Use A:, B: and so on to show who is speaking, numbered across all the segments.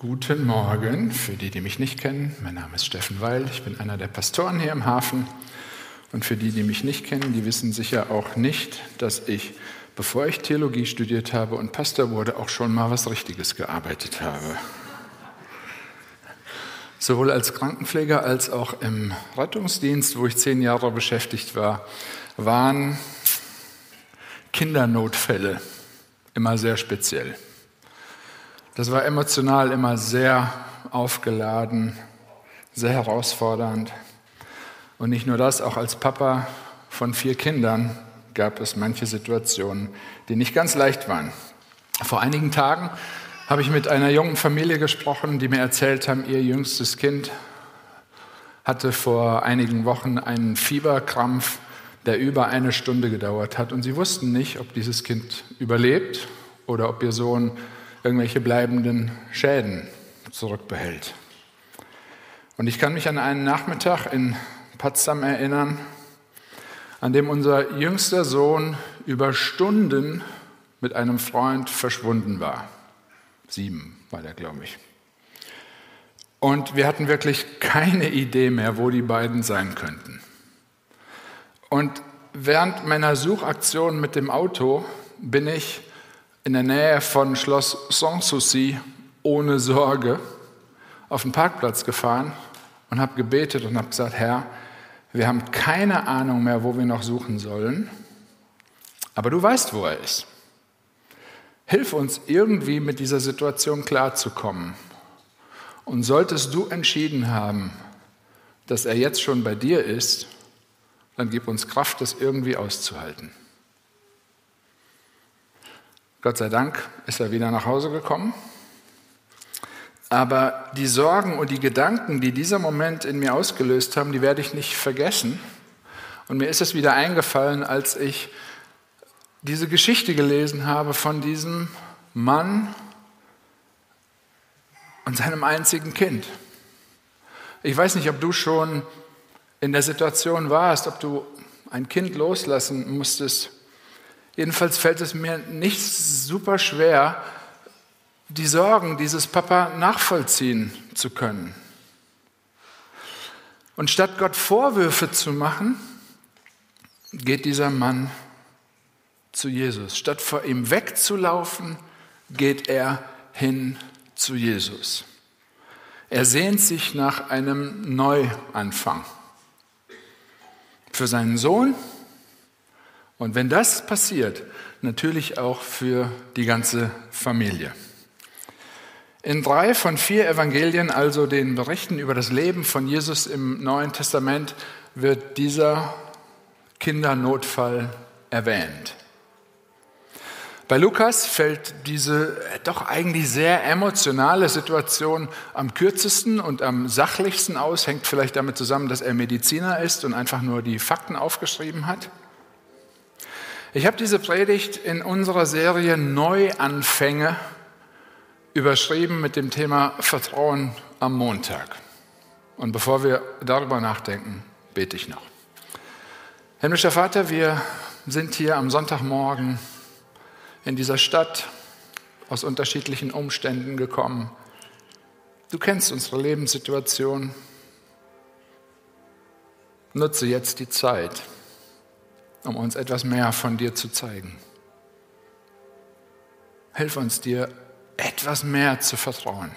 A: Guten Morgen für die, die mich nicht kennen. Mein Name ist Steffen Weil. Ich bin einer der Pastoren hier im Hafen. Und für die, die mich nicht kennen, die wissen sicher auch nicht, dass ich, bevor ich Theologie studiert habe und Pastor wurde, auch schon mal was Richtiges gearbeitet habe. Sowohl als Krankenpfleger als auch im Rettungsdienst, wo ich zehn Jahre beschäftigt war, waren Kindernotfälle immer sehr speziell. Das war emotional immer sehr aufgeladen, sehr herausfordernd. Und nicht nur das, auch als Papa von vier Kindern gab es manche Situationen, die nicht ganz leicht waren. Vor einigen Tagen habe ich mit einer jungen Familie gesprochen, die mir erzählt haben, ihr jüngstes Kind hatte vor einigen Wochen einen Fieberkrampf, der über eine Stunde gedauert hat. Und sie wussten nicht, ob dieses Kind überlebt oder ob ihr Sohn irgendwelche bleibenden Schäden zurückbehält. Und ich kann mich an einen Nachmittag in Potsdam erinnern, an dem unser jüngster Sohn über Stunden mit einem Freund verschwunden war. Sieben war der, glaube ich. Und wir hatten wirklich keine Idee mehr, wo die beiden sein könnten. Und während meiner Suchaktion mit dem Auto bin ich in der Nähe von Schloss Sanssouci ohne Sorge auf den Parkplatz gefahren und habe gebetet und habe gesagt, Herr, wir haben keine Ahnung mehr, wo wir noch suchen sollen, aber du weißt, wo er ist. Hilf uns irgendwie mit dieser Situation klarzukommen. Und solltest du entschieden haben, dass er jetzt schon bei dir ist, dann gib uns Kraft, das irgendwie auszuhalten. Gott sei Dank ist er wieder nach Hause gekommen. Aber die Sorgen und die Gedanken, die dieser Moment in mir ausgelöst haben, die werde ich nicht vergessen. Und mir ist es wieder eingefallen, als ich diese Geschichte gelesen habe von diesem Mann und seinem einzigen Kind. Ich weiß nicht, ob du schon in der Situation warst, ob du ein Kind loslassen musstest Jedenfalls fällt es mir nicht super schwer, die Sorgen dieses Papa nachvollziehen zu können. Und statt Gott Vorwürfe zu machen, geht dieser Mann zu Jesus. Statt vor ihm wegzulaufen, geht er hin zu Jesus. Er sehnt sich nach einem Neuanfang. Für seinen Sohn und wenn das passiert, natürlich auch für die ganze Familie. In drei von vier Evangelien, also den Berichten über das Leben von Jesus im Neuen Testament, wird dieser Kindernotfall erwähnt. Bei Lukas fällt diese doch eigentlich sehr emotionale Situation am kürzesten und am sachlichsten aus, hängt vielleicht damit zusammen, dass er Mediziner ist und einfach nur die Fakten aufgeschrieben hat. Ich habe diese Predigt in unserer Serie Neuanfänge überschrieben mit dem Thema Vertrauen am Montag. Und bevor wir darüber nachdenken, bete ich noch. Himmlischer Vater, wir sind hier am Sonntagmorgen in dieser Stadt aus unterschiedlichen Umständen gekommen. Du kennst unsere Lebenssituation. Nutze jetzt die Zeit um uns etwas mehr von dir zu zeigen. Hilf uns dir etwas mehr zu vertrauen,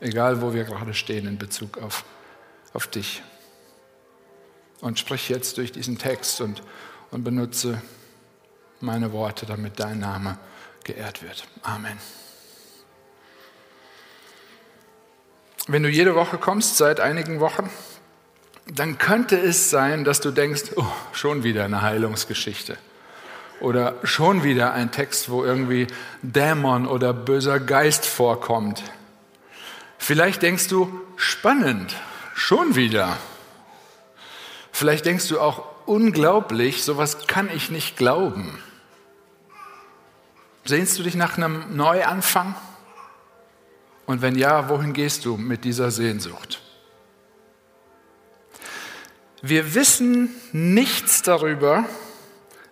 A: egal wo wir gerade stehen in Bezug auf, auf dich. Und sprich jetzt durch diesen Text und, und benutze meine Worte, damit dein Name geehrt wird. Amen. Wenn du jede Woche kommst, seit einigen Wochen, dann könnte es sein, dass du denkst, oh, schon wieder eine Heilungsgeschichte. Oder schon wieder ein Text, wo irgendwie Dämon oder böser Geist vorkommt. Vielleicht denkst du, spannend, schon wieder. Vielleicht denkst du auch, unglaublich, sowas kann ich nicht glauben. Sehnst du dich nach einem Neuanfang? Und wenn ja, wohin gehst du mit dieser Sehnsucht? Wir wissen nichts darüber,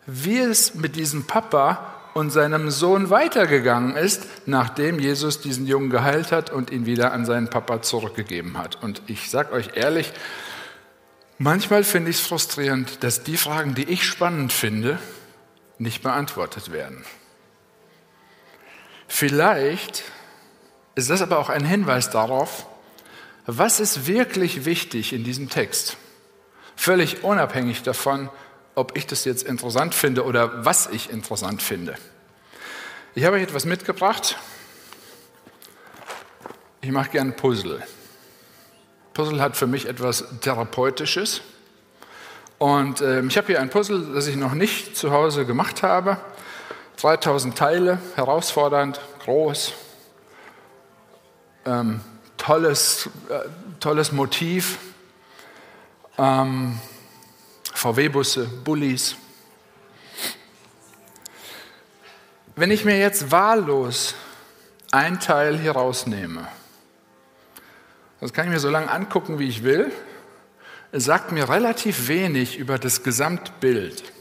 A: wie es mit diesem Papa und seinem Sohn weitergegangen ist, nachdem Jesus diesen Jungen geheilt hat und ihn wieder an seinen Papa zurückgegeben hat. Und ich sage euch ehrlich, manchmal finde ich es frustrierend, dass die Fragen, die ich spannend finde, nicht beantwortet werden. Vielleicht ist das aber auch ein Hinweis darauf, was ist wirklich wichtig in diesem Text. Völlig unabhängig davon, ob ich das jetzt interessant finde oder was ich interessant finde. Ich habe euch etwas mitgebracht. Ich mache gerne Puzzle. Puzzle hat für mich etwas Therapeutisches. Und äh, ich habe hier ein Puzzle, das ich noch nicht zu Hause gemacht habe. 3000 Teile, herausfordernd, groß, ähm, tolles, äh, tolles Motiv. Ähm, VW-Busse, Bullis. Wenn ich mir jetzt wahllos ein Teil hier rausnehme, das kann ich mir so lange angucken, wie ich will, es sagt mir relativ wenig über das Gesamtbild,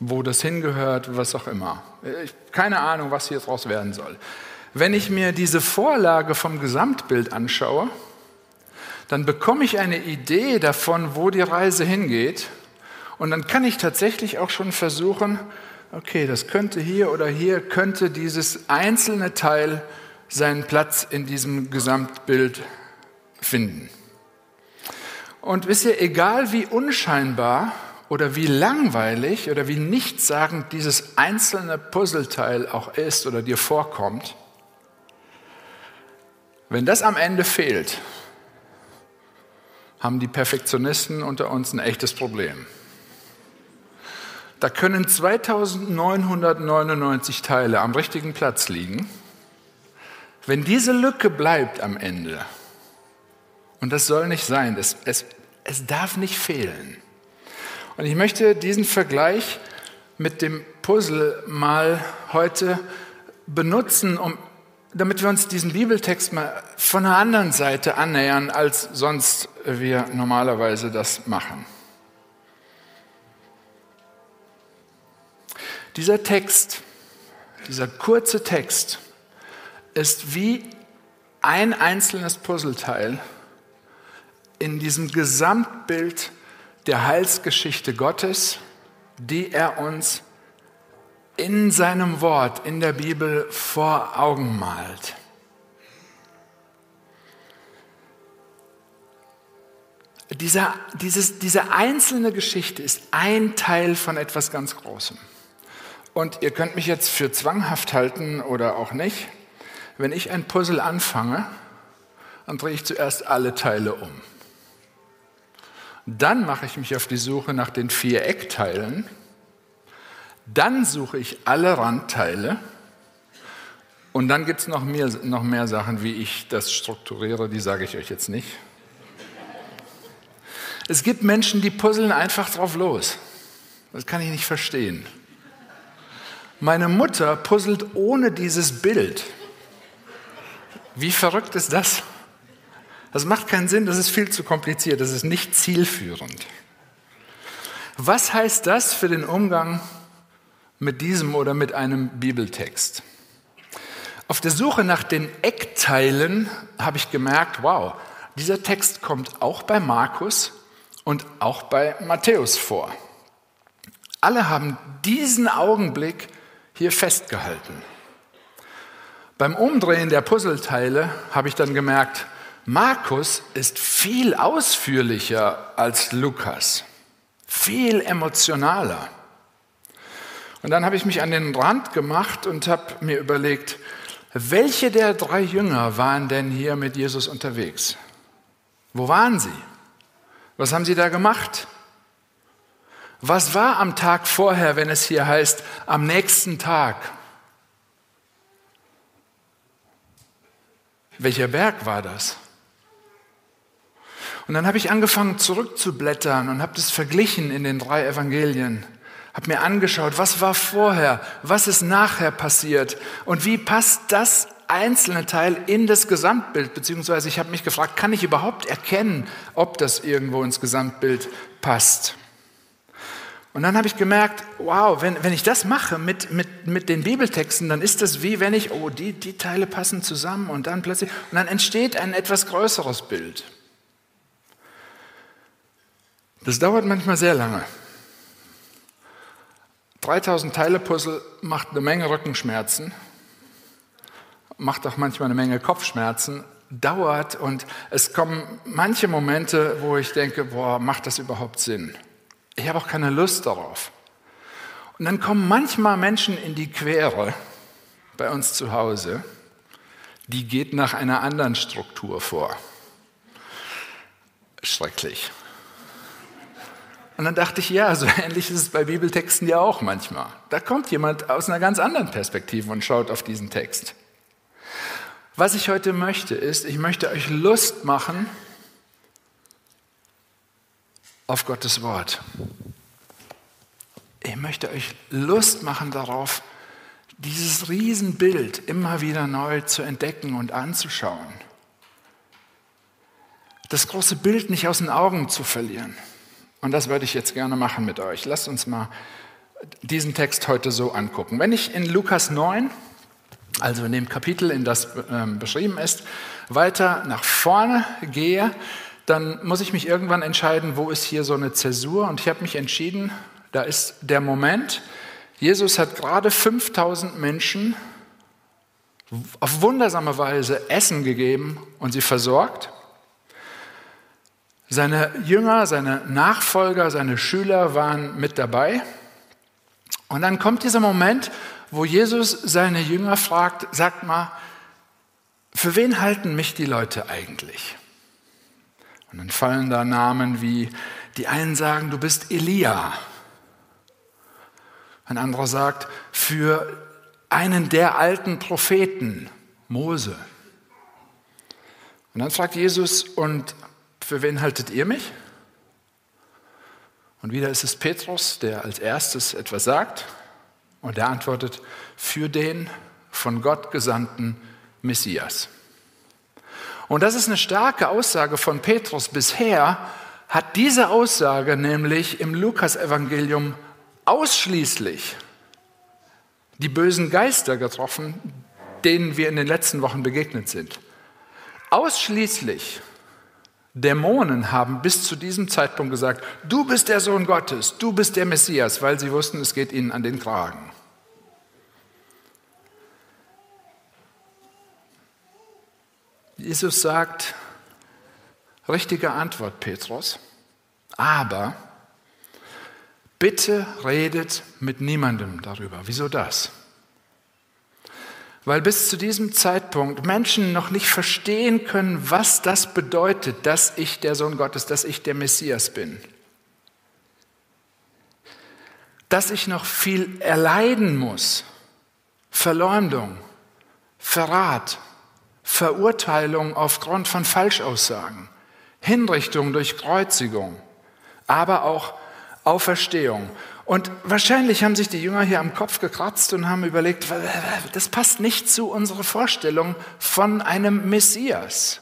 A: wo das hingehört, was auch immer. Ich, keine Ahnung, was hier draus werden soll. Wenn ich mir diese Vorlage vom Gesamtbild anschaue, dann bekomme ich eine Idee davon, wo die Reise hingeht. Und dann kann ich tatsächlich auch schon versuchen, okay, das könnte hier oder hier, könnte dieses einzelne Teil seinen Platz in diesem Gesamtbild finden. Und wisst ihr, egal wie unscheinbar oder wie langweilig oder wie nichtssagend dieses einzelne Puzzleteil auch ist oder dir vorkommt, wenn das am Ende fehlt, haben die Perfektionisten unter uns ein echtes Problem. Da können 2999 Teile am richtigen Platz liegen. Wenn diese Lücke bleibt am Ende, und das soll nicht sein, es, es, es darf nicht fehlen. Und ich möchte diesen Vergleich mit dem Puzzle mal heute benutzen, um damit wir uns diesen Bibeltext mal von einer anderen Seite annähern, als sonst wir normalerweise das machen. Dieser Text, dieser kurze Text ist wie ein einzelnes Puzzleteil in diesem Gesamtbild der Heilsgeschichte Gottes, die er uns in seinem Wort, in der Bibel vor Augen malt. Dieser, dieses, diese einzelne Geschichte ist ein Teil von etwas ganz Großem. Und ihr könnt mich jetzt für zwanghaft halten oder auch nicht. Wenn ich ein Puzzle anfange, dann drehe ich zuerst alle Teile um. Dann mache ich mich auf die Suche nach den vier Eckteilen dann suche ich alle Randteile und dann gibt es noch mehr, noch mehr Sachen, wie ich das strukturiere, die sage ich euch jetzt nicht. Es gibt Menschen, die puzzeln einfach drauf los. Das kann ich nicht verstehen. Meine Mutter puzzelt ohne dieses Bild. Wie verrückt ist das? Das macht keinen Sinn, das ist viel zu kompliziert, das ist nicht zielführend. Was heißt das für den Umgang mit diesem oder mit einem Bibeltext. Auf der Suche nach den Eckteilen habe ich gemerkt, wow, dieser Text kommt auch bei Markus und auch bei Matthäus vor. Alle haben diesen Augenblick hier festgehalten. Beim Umdrehen der Puzzleteile habe ich dann gemerkt, Markus ist viel ausführlicher als Lukas, viel emotionaler. Und dann habe ich mich an den Rand gemacht und habe mir überlegt, welche der drei Jünger waren denn hier mit Jesus unterwegs? Wo waren sie? Was haben sie da gemacht? Was war am Tag vorher, wenn es hier heißt, am nächsten Tag? Welcher Berg war das? Und dann habe ich angefangen zurückzublättern und habe das verglichen in den drei Evangelien habe mir angeschaut, was war vorher, was ist nachher passiert und wie passt das einzelne Teil in das Gesamtbild, beziehungsweise ich habe mich gefragt, kann ich überhaupt erkennen, ob das irgendwo ins Gesamtbild passt? Und dann habe ich gemerkt, wow, wenn, wenn ich das mache mit, mit, mit den Bibeltexten, dann ist das wie wenn ich, oh, die, die Teile passen zusammen und dann plötzlich, und dann entsteht ein etwas größeres Bild. Das dauert manchmal sehr lange. 3000 Teile Puzzle macht eine Menge Rückenschmerzen, macht auch manchmal eine Menge Kopfschmerzen, dauert und es kommen manche Momente, wo ich denke, boah, macht das überhaupt Sinn? Ich habe auch keine Lust darauf. Und dann kommen manchmal Menschen in die Quere bei uns zu Hause, die geht nach einer anderen Struktur vor. Schrecklich. Und dann dachte ich, ja, so ähnlich ist es bei Bibeltexten ja auch manchmal. Da kommt jemand aus einer ganz anderen Perspektive und schaut auf diesen Text. Was ich heute möchte, ist, ich möchte euch Lust machen auf Gottes Wort. Ich möchte euch Lust machen darauf, dieses Riesenbild immer wieder neu zu entdecken und anzuschauen. Das große Bild nicht aus den Augen zu verlieren. Und das würde ich jetzt gerne machen mit euch. Lasst uns mal diesen Text heute so angucken. Wenn ich in Lukas 9, also in dem Kapitel, in das äh, beschrieben ist, weiter nach vorne gehe, dann muss ich mich irgendwann entscheiden, wo ist hier so eine Zäsur. Und ich habe mich entschieden, da ist der Moment, Jesus hat gerade 5000 Menschen auf wundersame Weise Essen gegeben und sie versorgt. Seine Jünger, seine Nachfolger, seine Schüler waren mit dabei. Und dann kommt dieser Moment, wo Jesus seine Jünger fragt, sagt mal, für wen halten mich die Leute eigentlich? Und dann fallen da Namen wie, die einen sagen, du bist Elia. Ein anderer sagt, für einen der alten Propheten, Mose. Und dann fragt Jesus, und für wen haltet ihr mich? Und wieder ist es Petrus, der als erstes etwas sagt. Und er antwortet, für den von Gott gesandten Messias. Und das ist eine starke Aussage von Petrus. Bisher hat diese Aussage nämlich im Lukasevangelium ausschließlich die bösen Geister getroffen, denen wir in den letzten Wochen begegnet sind. Ausschließlich Dämonen haben bis zu diesem Zeitpunkt gesagt, du bist der Sohn Gottes, du bist der Messias, weil sie wussten, es geht ihnen an den Kragen. Jesus sagt, richtige Antwort, Petrus, aber bitte redet mit niemandem darüber. Wieso das? Weil bis zu diesem Zeitpunkt Menschen noch nicht verstehen können, was das bedeutet, dass ich der Sohn Gottes, dass ich der Messias bin. Dass ich noch viel erleiden muss. Verleumdung, Verrat, Verurteilung aufgrund von Falschaussagen, Hinrichtung durch Kreuzigung, aber auch Auferstehung. Und wahrscheinlich haben sich die Jünger hier am Kopf gekratzt und haben überlegt, das passt nicht zu unserer Vorstellung von einem Messias.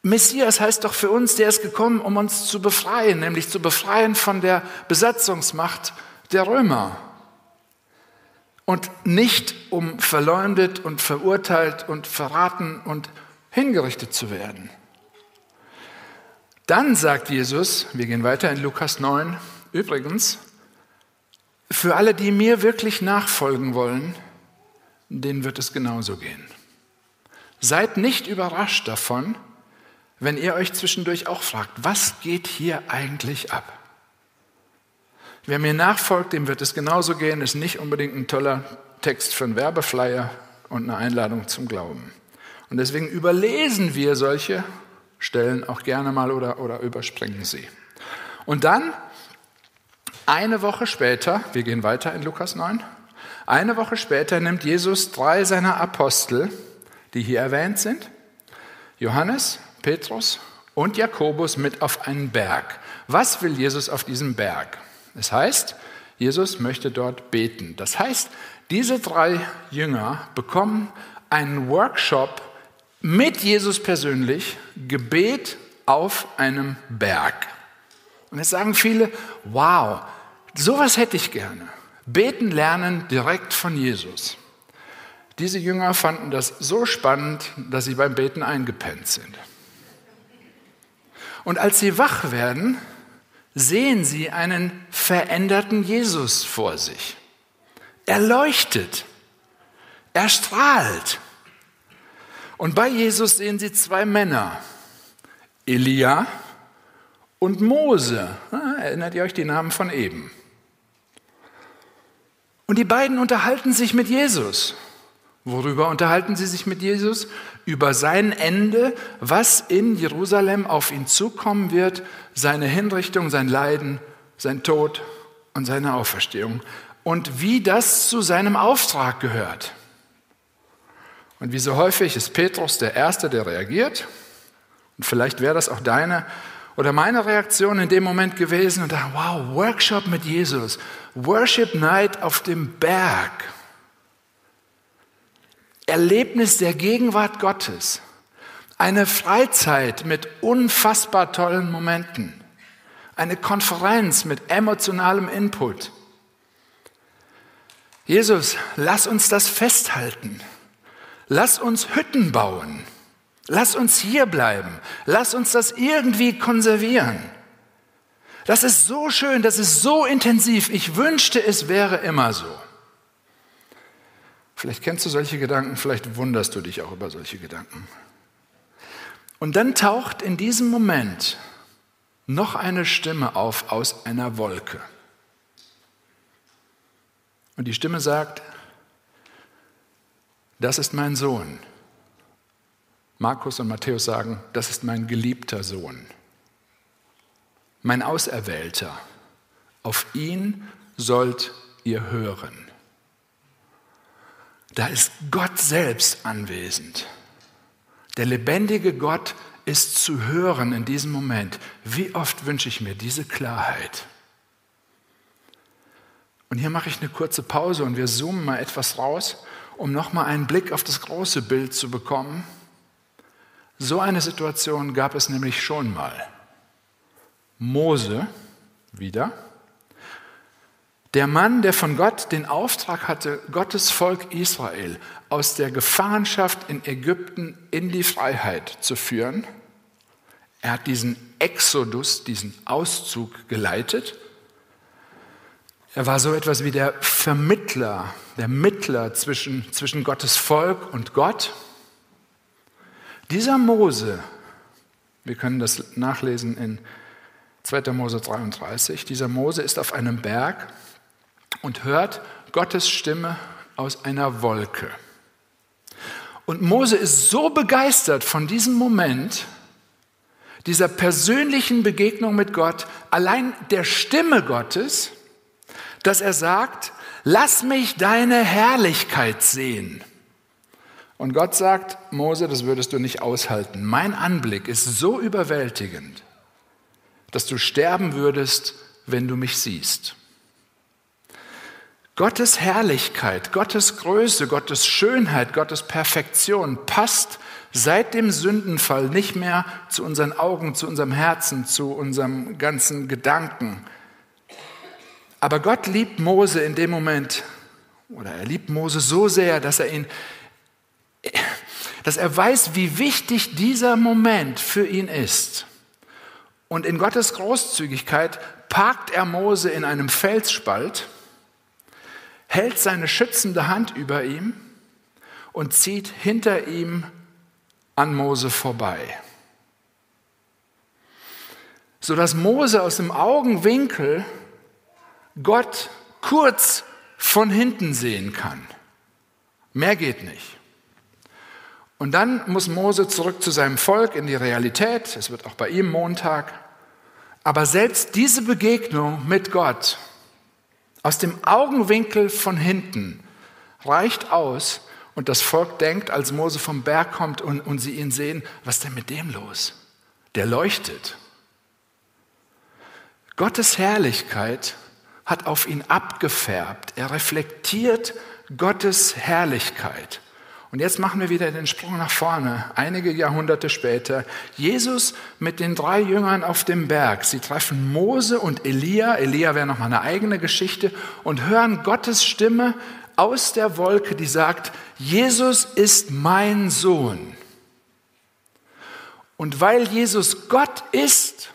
A: Messias heißt doch für uns, der ist gekommen, um uns zu befreien, nämlich zu befreien von der Besatzungsmacht der Römer und nicht um verleumdet und verurteilt und verraten und hingerichtet zu werden. Dann sagt Jesus, wir gehen weiter in Lukas 9, übrigens, für alle, die mir wirklich nachfolgen wollen, denen wird es genauso gehen. Seid nicht überrascht davon, wenn ihr euch zwischendurch auch fragt, was geht hier eigentlich ab? Wer mir nachfolgt, dem wird es genauso gehen, ist nicht unbedingt ein toller Text für einen Werbeflyer und eine Einladung zum Glauben. Und deswegen überlesen wir solche Stellen auch gerne mal oder, oder überspringen sie. Und dann, eine Woche später, wir gehen weiter in Lukas 9, eine Woche später nimmt Jesus drei seiner Apostel, die hier erwähnt sind, Johannes, Petrus und Jakobus mit auf einen Berg. Was will Jesus auf diesem Berg? Das heißt, Jesus möchte dort beten. Das heißt, diese drei Jünger bekommen einen Workshop mit Jesus persönlich, Gebet auf einem Berg. Und jetzt sagen viele, wow, Sowas hätte ich gerne. Beten lernen direkt von Jesus. Diese Jünger fanden das so spannend, dass sie beim Beten eingepennt sind. Und als sie wach werden, sehen sie einen veränderten Jesus vor sich. Er leuchtet, er strahlt. Und bei Jesus sehen sie zwei Männer, Elia und Mose. Ah, erinnert ihr euch die Namen von eben? Und die beiden unterhalten sich mit Jesus. Worüber unterhalten sie sich mit Jesus? Über sein Ende, was in Jerusalem auf ihn zukommen wird, seine Hinrichtung, sein Leiden, sein Tod und seine Auferstehung und wie das zu seinem Auftrag gehört. Und wie so häufig ist Petrus der Erste, der reagiert. Und vielleicht wäre das auch deine oder meine Reaktion in dem Moment gewesen und da, wow, Workshop mit Jesus, Worship Night auf dem Berg. Erlebnis der Gegenwart Gottes. Eine Freizeit mit unfassbar tollen Momenten. Eine Konferenz mit emotionalem Input. Jesus, lass uns das festhalten. Lass uns Hütten bauen. Lass uns hier bleiben. Lass uns das irgendwie konservieren. Das ist so schön, das ist so intensiv. Ich wünschte, es wäre immer so. Vielleicht kennst du solche Gedanken, vielleicht wunderst du dich auch über solche Gedanken. Und dann taucht in diesem Moment noch eine Stimme auf aus einer Wolke. Und die Stimme sagt, das ist mein Sohn. Markus und Matthäus sagen, das ist mein geliebter Sohn, mein Auserwählter. Auf ihn sollt ihr hören. Da ist Gott selbst anwesend. Der lebendige Gott ist zu hören in diesem Moment. Wie oft wünsche ich mir diese Klarheit? Und hier mache ich eine kurze Pause und wir zoomen mal etwas raus, um nochmal einen Blick auf das große Bild zu bekommen. So eine Situation gab es nämlich schon mal. Mose wieder der Mann, der von Gott den Auftrag hatte, Gottes Volk Israel aus der Gefangenschaft in Ägypten in die Freiheit zu führen, er hat diesen Exodus, diesen Auszug geleitet. Er war so etwas wie der Vermittler, der Mittler zwischen, zwischen Gottes Volk und Gott. Dieser Mose, wir können das nachlesen in 2. Mose 33, dieser Mose ist auf einem Berg und hört Gottes Stimme aus einer Wolke. Und Mose ist so begeistert von diesem Moment, dieser persönlichen Begegnung mit Gott, allein der Stimme Gottes, dass er sagt, lass mich deine Herrlichkeit sehen. Und Gott sagt, Mose, das würdest du nicht aushalten. Mein Anblick ist so überwältigend, dass du sterben würdest, wenn du mich siehst. Gottes Herrlichkeit, Gottes Größe, Gottes Schönheit, Gottes Perfektion passt seit dem Sündenfall nicht mehr zu unseren Augen, zu unserem Herzen, zu unserem ganzen Gedanken. Aber Gott liebt Mose in dem Moment, oder er liebt Mose so sehr, dass er ihn, dass er weiß, wie wichtig dieser Moment für ihn ist. Und in Gottes Großzügigkeit parkt er Mose in einem Felsspalt hält seine schützende Hand über ihm und zieht hinter ihm an Mose vorbei. Sodass Mose aus dem Augenwinkel Gott kurz von hinten sehen kann. Mehr geht nicht. Und dann muss Mose zurück zu seinem Volk in die Realität. Es wird auch bei ihm Montag. Aber selbst diese Begegnung mit Gott aus dem Augenwinkel von hinten reicht aus und das Volk denkt, als Mose vom Berg kommt und, und sie ihn sehen, was ist denn mit dem los? Der leuchtet. Gottes Herrlichkeit hat auf ihn abgefärbt. Er reflektiert Gottes Herrlichkeit. Und jetzt machen wir wieder den Sprung nach vorne, einige Jahrhunderte später. Jesus mit den drei Jüngern auf dem Berg. Sie treffen Mose und Elia. Elia wäre nochmal eine eigene Geschichte und hören Gottes Stimme aus der Wolke, die sagt, Jesus ist mein Sohn. Und weil Jesus Gott ist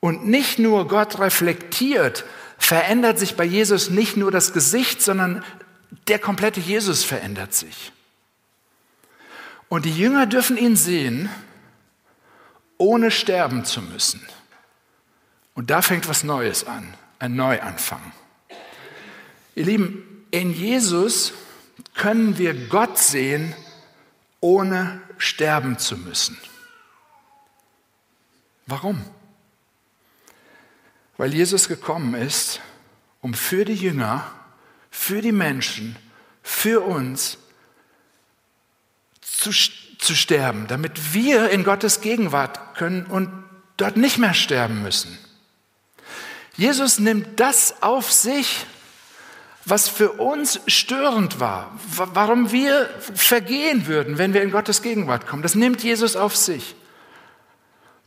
A: und nicht nur Gott reflektiert, verändert sich bei Jesus nicht nur das Gesicht, sondern der komplette Jesus verändert sich. Und die Jünger dürfen ihn sehen, ohne sterben zu müssen. Und da fängt was Neues an, ein Neuanfang. Ihr Lieben, in Jesus können wir Gott sehen, ohne sterben zu müssen. Warum? Weil Jesus gekommen ist, um für die Jünger, für die Menschen, für uns zu, zu sterben, damit wir in Gottes Gegenwart können und dort nicht mehr sterben müssen. Jesus nimmt das auf sich, was für uns störend war, warum wir vergehen würden, wenn wir in Gottes Gegenwart kommen. Das nimmt Jesus auf sich.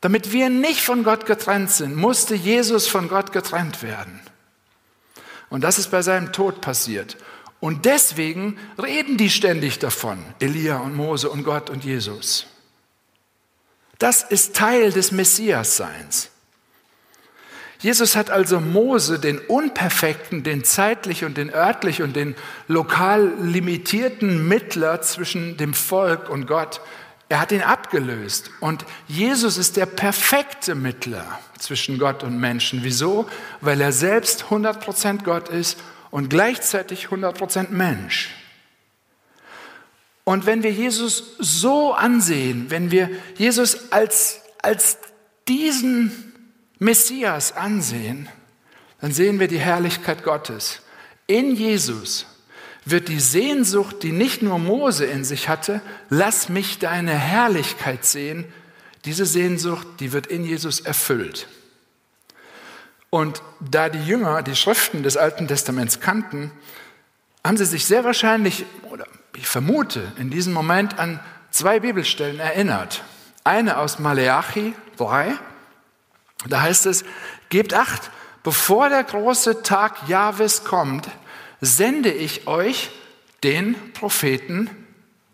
A: Damit wir nicht von Gott getrennt sind, musste Jesus von Gott getrennt werden. Und das ist bei seinem Tod passiert. Und deswegen reden die ständig davon, Elia und Mose und Gott und Jesus. Das ist Teil des Messiasseins. Jesus hat also Mose, den unperfekten, den zeitlich und den örtlich und den lokal limitierten Mittler zwischen dem Volk und Gott, er hat ihn abgelöst. Und Jesus ist der perfekte Mittler zwischen Gott und Menschen. Wieso? Weil er selbst 100% Gott ist und gleichzeitig 100% Mensch. Und wenn wir Jesus so ansehen, wenn wir Jesus als, als diesen Messias ansehen, dann sehen wir die Herrlichkeit Gottes. In Jesus wird die Sehnsucht, die nicht nur Mose in sich hatte, lass mich deine Herrlichkeit sehen, diese Sehnsucht, die wird in Jesus erfüllt. Und da die Jünger die Schriften des Alten Testaments kannten, haben sie sich sehr wahrscheinlich, oder ich vermute, in diesem Moment an zwei Bibelstellen erinnert. Eine aus Maleachi 3, da heißt es, gebt acht, bevor der große Tag Jahwes kommt, sende ich euch den Propheten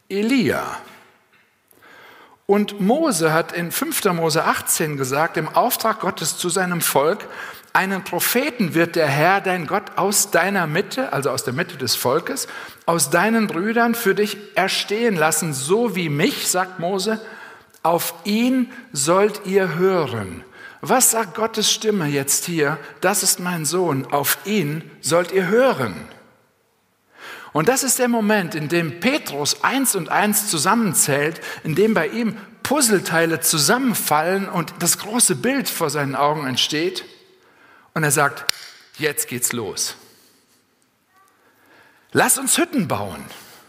A: Elia. Und Mose hat in 5. Mose 18 gesagt, im Auftrag Gottes zu seinem Volk, einen Propheten wird der Herr, dein Gott, aus deiner Mitte, also aus der Mitte des Volkes, aus deinen Brüdern für dich erstehen lassen, so wie mich, sagt Mose, auf ihn sollt ihr hören. Was sagt Gottes Stimme jetzt hier? Das ist mein Sohn, auf ihn sollt ihr hören. Und das ist der Moment, in dem Petrus eins und eins zusammenzählt, in dem bei ihm Puzzleteile zusammenfallen und das große Bild vor seinen Augen entsteht. Und er sagt, jetzt geht's los. Lass uns Hütten bauen.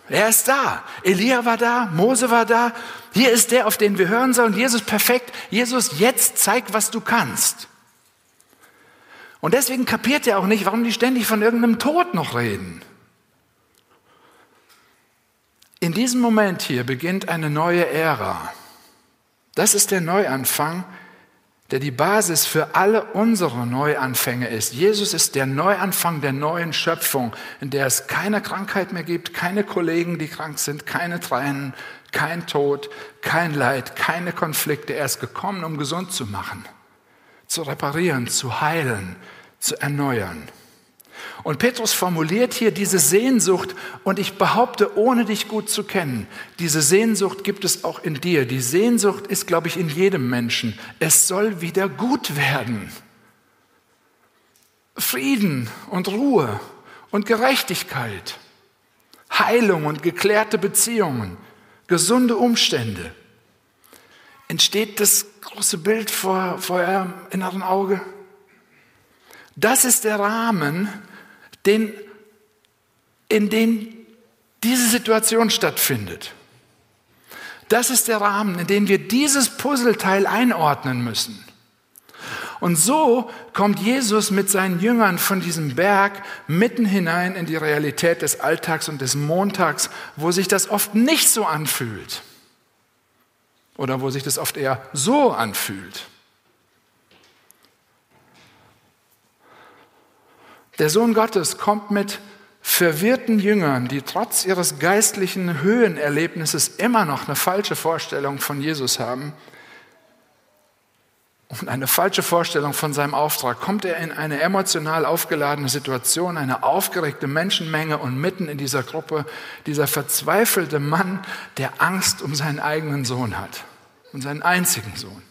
A: Er ist da. Elia war da, Mose war da. Hier ist der, auf den wir hören sollen. Jesus perfekt. Jesus, jetzt zeig, was du kannst. Und deswegen kapiert er auch nicht, warum die ständig von irgendeinem Tod noch reden. In diesem Moment hier beginnt eine neue Ära. Das ist der Neuanfang, der die Basis für alle unsere Neuanfänge ist. Jesus ist der Neuanfang der neuen Schöpfung, in der es keine Krankheit mehr gibt, keine Kollegen, die krank sind, keine Tränen, kein Tod, kein Leid, keine Konflikte. Er ist gekommen, um gesund zu machen, zu reparieren, zu heilen, zu erneuern. Und Petrus formuliert hier diese Sehnsucht und ich behaupte, ohne dich gut zu kennen, diese Sehnsucht gibt es auch in dir. Die Sehnsucht ist, glaube ich, in jedem Menschen. Es soll wieder gut werden. Frieden und Ruhe und Gerechtigkeit, Heilung und geklärte Beziehungen, gesunde Umstände. Entsteht das große Bild vor, vor eurem inneren Auge? Das ist der Rahmen, den, in dem diese Situation stattfindet. Das ist der Rahmen, in den wir dieses Puzzleteil einordnen müssen. Und so kommt Jesus mit seinen Jüngern von diesem Berg mitten hinein in die Realität des Alltags und des Montags, wo sich das oft nicht so anfühlt. Oder wo sich das oft eher so anfühlt. Der Sohn Gottes kommt mit verwirrten Jüngern, die trotz ihres geistlichen Höhenerlebnisses immer noch eine falsche Vorstellung von Jesus haben und eine falsche Vorstellung von seinem Auftrag, kommt er in eine emotional aufgeladene Situation, eine aufgeregte Menschenmenge und mitten in dieser Gruppe dieser verzweifelte Mann, der Angst um seinen eigenen Sohn hat und seinen einzigen Sohn.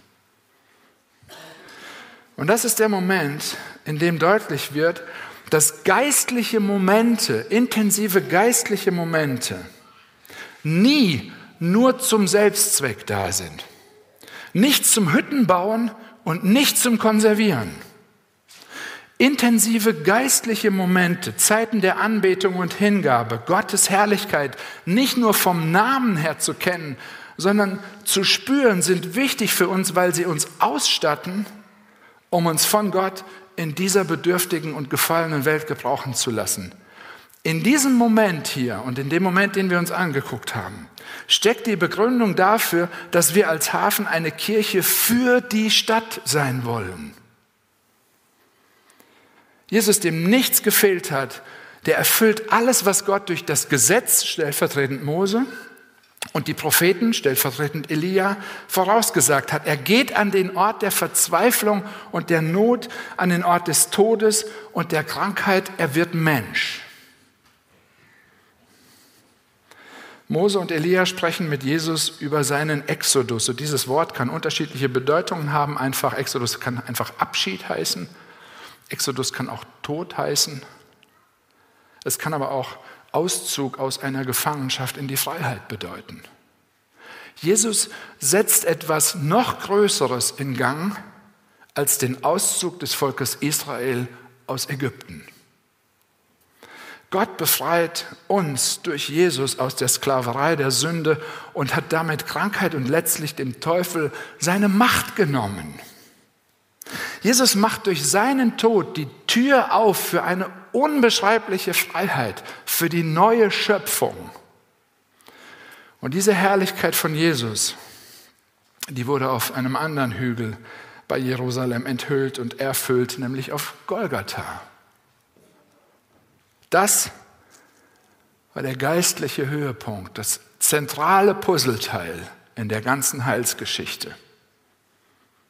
A: Und das ist der Moment, in dem deutlich wird, dass geistliche Momente, intensive geistliche Momente, nie nur zum Selbstzweck da sind. Nicht zum Hüttenbauen und nicht zum Konservieren. Intensive geistliche Momente, Zeiten der Anbetung und Hingabe, Gottes Herrlichkeit nicht nur vom Namen her zu kennen, sondern zu spüren, sind wichtig für uns, weil sie uns ausstatten, um uns von Gott in dieser bedürftigen und gefallenen Welt gebrauchen zu lassen. In diesem Moment hier und in dem Moment, den wir uns angeguckt haben, steckt die Begründung dafür, dass wir als Hafen eine Kirche für die Stadt sein wollen. Jesus, dem nichts gefehlt hat, der erfüllt alles, was Gott durch das Gesetz, stellvertretend Mose, und die Propheten, stellvertretend Elia, vorausgesagt hat. Er geht an den Ort der Verzweiflung und der Not, an den Ort des Todes und der Krankheit. Er wird Mensch. Mose und Elia sprechen mit Jesus über seinen Exodus. Und dieses Wort kann unterschiedliche Bedeutungen haben. Einfach Exodus kann einfach Abschied heißen. Exodus kann auch Tod heißen. Es kann aber auch Auszug aus einer Gefangenschaft in die Freiheit bedeuten. Jesus setzt etwas noch Größeres in Gang als den Auszug des Volkes Israel aus Ägypten. Gott befreit uns durch Jesus aus der Sklaverei der Sünde und hat damit Krankheit und letztlich dem Teufel seine Macht genommen. Jesus macht durch seinen Tod die Tür auf für eine unbeschreibliche Freiheit, für die neue Schöpfung. Und diese Herrlichkeit von Jesus, die wurde auf einem anderen Hügel bei Jerusalem enthüllt und erfüllt, nämlich auf Golgatha. Das war der geistliche Höhepunkt, das zentrale Puzzleteil in der ganzen Heilsgeschichte.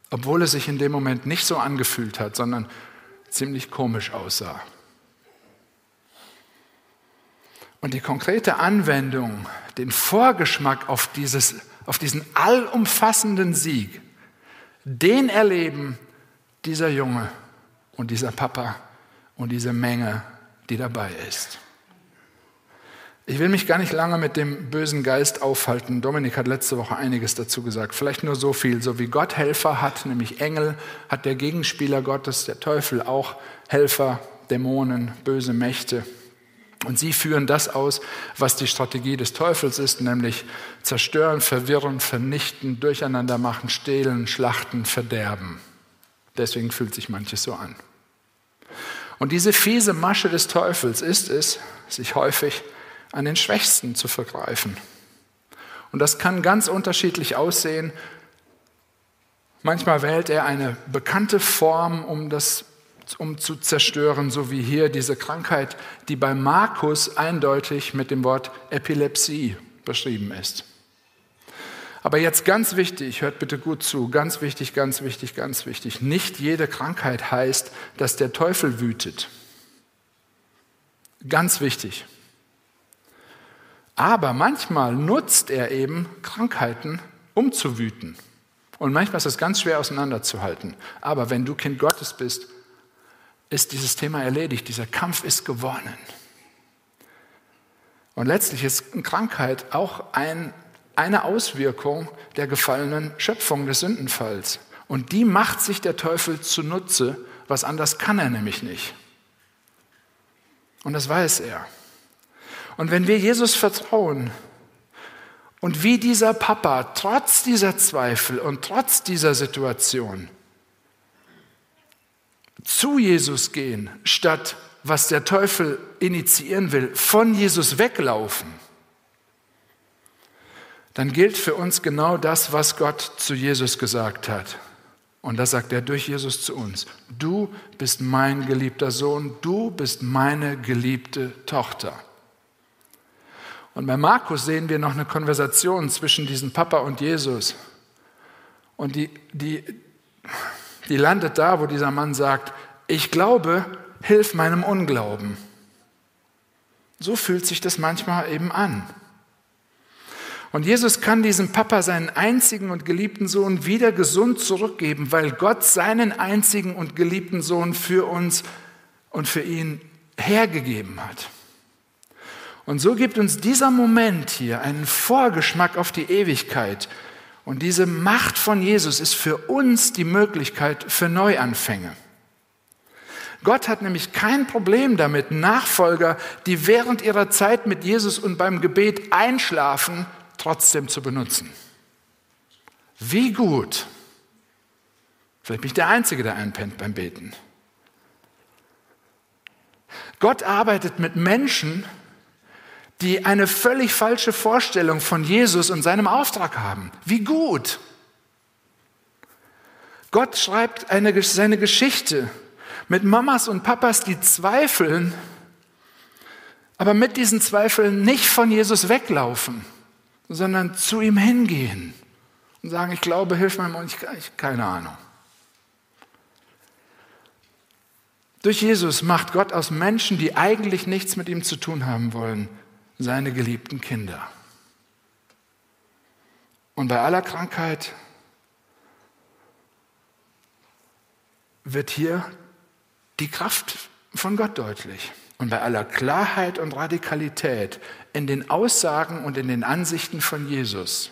A: Obwohl es sich in dem Moment nicht so angefühlt hat, sondern ziemlich komisch aussah. Und die konkrete Anwendung, den Vorgeschmack auf, dieses, auf diesen allumfassenden Sieg, den erleben dieser Junge und dieser Papa und diese Menge, die dabei ist. Ich will mich gar nicht lange mit dem bösen Geist aufhalten. Dominik hat letzte Woche einiges dazu gesagt. Vielleicht nur so viel. So wie Gott Helfer hat, nämlich Engel, hat der Gegenspieler Gottes, der Teufel, auch Helfer, Dämonen, böse Mächte. Und sie führen das aus, was die Strategie des Teufels ist, nämlich zerstören, verwirren, vernichten, durcheinander machen, stehlen, schlachten, verderben. Deswegen fühlt sich manches so an. Und diese fiese Masche des Teufels ist es, sich häufig an den Schwächsten zu vergreifen. Und das kann ganz unterschiedlich aussehen. Manchmal wählt er eine bekannte Form, um das um zu zerstören, so wie hier diese Krankheit, die bei Markus eindeutig mit dem Wort Epilepsie beschrieben ist. Aber jetzt ganz wichtig, hört bitte gut zu, ganz wichtig, ganz wichtig, ganz wichtig, nicht jede Krankheit heißt, dass der Teufel wütet. Ganz wichtig. Aber manchmal nutzt er eben Krankheiten, um zu wüten. Und manchmal ist es ganz schwer auseinanderzuhalten. Aber wenn du Kind Gottes bist, ist dieses Thema erledigt, dieser Kampf ist gewonnen. Und letztlich ist Krankheit auch ein, eine Auswirkung der gefallenen Schöpfung des Sündenfalls. Und die macht sich der Teufel zunutze, was anders kann er nämlich nicht. Und das weiß er. Und wenn wir Jesus vertrauen und wie dieser Papa trotz dieser Zweifel und trotz dieser Situation zu Jesus gehen, statt was der Teufel initiieren will, von Jesus weglaufen, dann gilt für uns genau das, was Gott zu Jesus gesagt hat. Und das sagt er durch Jesus zu uns. Du bist mein geliebter Sohn, du bist meine geliebte Tochter. Und bei Markus sehen wir noch eine Konversation zwischen diesem Papa und Jesus. Und die, die, die landet da, wo dieser Mann sagt, ich glaube, hilf meinem Unglauben. So fühlt sich das manchmal eben an. Und Jesus kann diesem Papa seinen einzigen und geliebten Sohn wieder gesund zurückgeben, weil Gott seinen einzigen und geliebten Sohn für uns und für ihn hergegeben hat. Und so gibt uns dieser Moment hier einen Vorgeschmack auf die Ewigkeit. Und diese Macht von Jesus ist für uns die Möglichkeit für Neuanfänge. Gott hat nämlich kein Problem damit, Nachfolger, die während ihrer Zeit mit Jesus und beim Gebet einschlafen, trotzdem zu benutzen. Wie gut. Vielleicht bin ich der Einzige, der einpennt beim Beten. Gott arbeitet mit Menschen, die eine völlig falsche Vorstellung von Jesus und seinem Auftrag haben. Wie gut. Gott schreibt eine, seine Geschichte mit Mamas und Papas, die zweifeln, aber mit diesen Zweifeln nicht von Jesus weglaufen, sondern zu ihm hingehen und sagen, ich glaube, hilf mir mal, ich, ich keine Ahnung. Durch Jesus macht Gott aus Menschen, die eigentlich nichts mit ihm zu tun haben wollen, seine geliebten Kinder. Und bei aller Krankheit wird hier die Kraft von Gott deutlich. Und bei aller Klarheit und Radikalität in den Aussagen und in den Ansichten von Jesus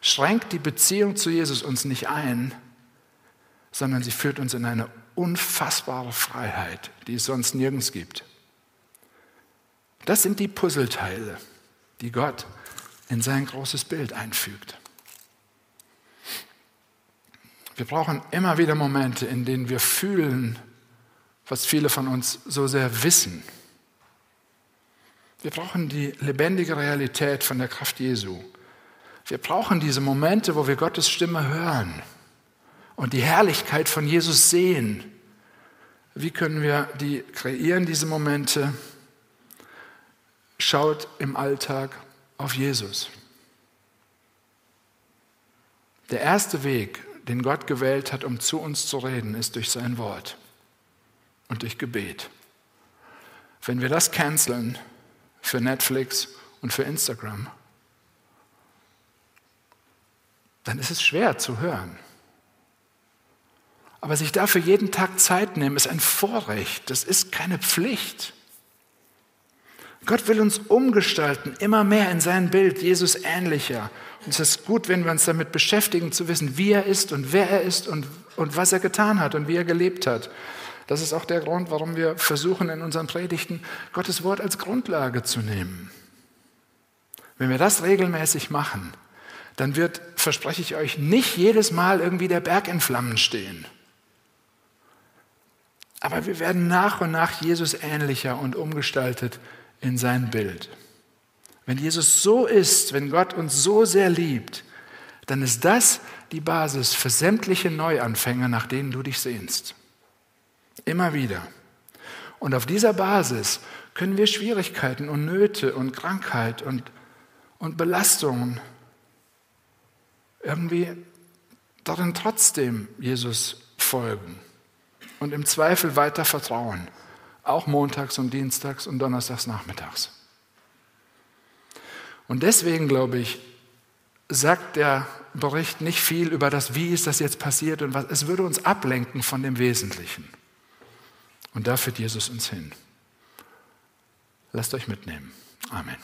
A: schränkt die Beziehung zu Jesus uns nicht ein, sondern sie führt uns in eine unfassbare Freiheit, die es sonst nirgends gibt. Das sind die Puzzleteile, die Gott in sein großes Bild einfügt. Wir brauchen immer wieder Momente, in denen wir fühlen, was viele von uns so sehr wissen. Wir brauchen die lebendige Realität von der Kraft Jesu. Wir brauchen diese Momente, wo wir Gottes Stimme hören und die Herrlichkeit von Jesus sehen. Wie können wir die kreieren, diese Momente? Schaut im Alltag auf Jesus. Der erste Weg, den Gott gewählt hat, um zu uns zu reden, ist durch sein Wort und durch Gebet. Wenn wir das canceln für Netflix und für Instagram, dann ist es schwer zu hören. Aber sich dafür jeden Tag Zeit nehmen, ist ein Vorrecht, das ist keine Pflicht. Gott will uns umgestalten, immer mehr in sein Bild, Jesus ähnlicher. Und es ist gut, wenn wir uns damit beschäftigen, zu wissen, wie er ist und wer er ist und, und was er getan hat und wie er gelebt hat. Das ist auch der Grund, warum wir versuchen, in unseren Predigten Gottes Wort als Grundlage zu nehmen. Wenn wir das regelmäßig machen, dann wird, verspreche ich euch, nicht jedes Mal irgendwie der Berg in Flammen stehen. Aber wir werden nach und nach Jesus ähnlicher und umgestaltet in sein Bild. Wenn Jesus so ist, wenn Gott uns so sehr liebt, dann ist das die Basis für sämtliche Neuanfänge, nach denen du dich sehnst. Immer wieder. Und auf dieser Basis können wir Schwierigkeiten und Nöte und Krankheit und, und Belastungen irgendwie darin trotzdem Jesus folgen und im Zweifel weiter vertrauen, auch montags und dienstags und donnerstags nachmittags. Und deswegen glaube ich, sagt der Bericht nicht viel über das, wie ist das jetzt passiert und was. Es würde uns ablenken von dem Wesentlichen. Und da führt Jesus uns hin. Lasst euch mitnehmen. Amen.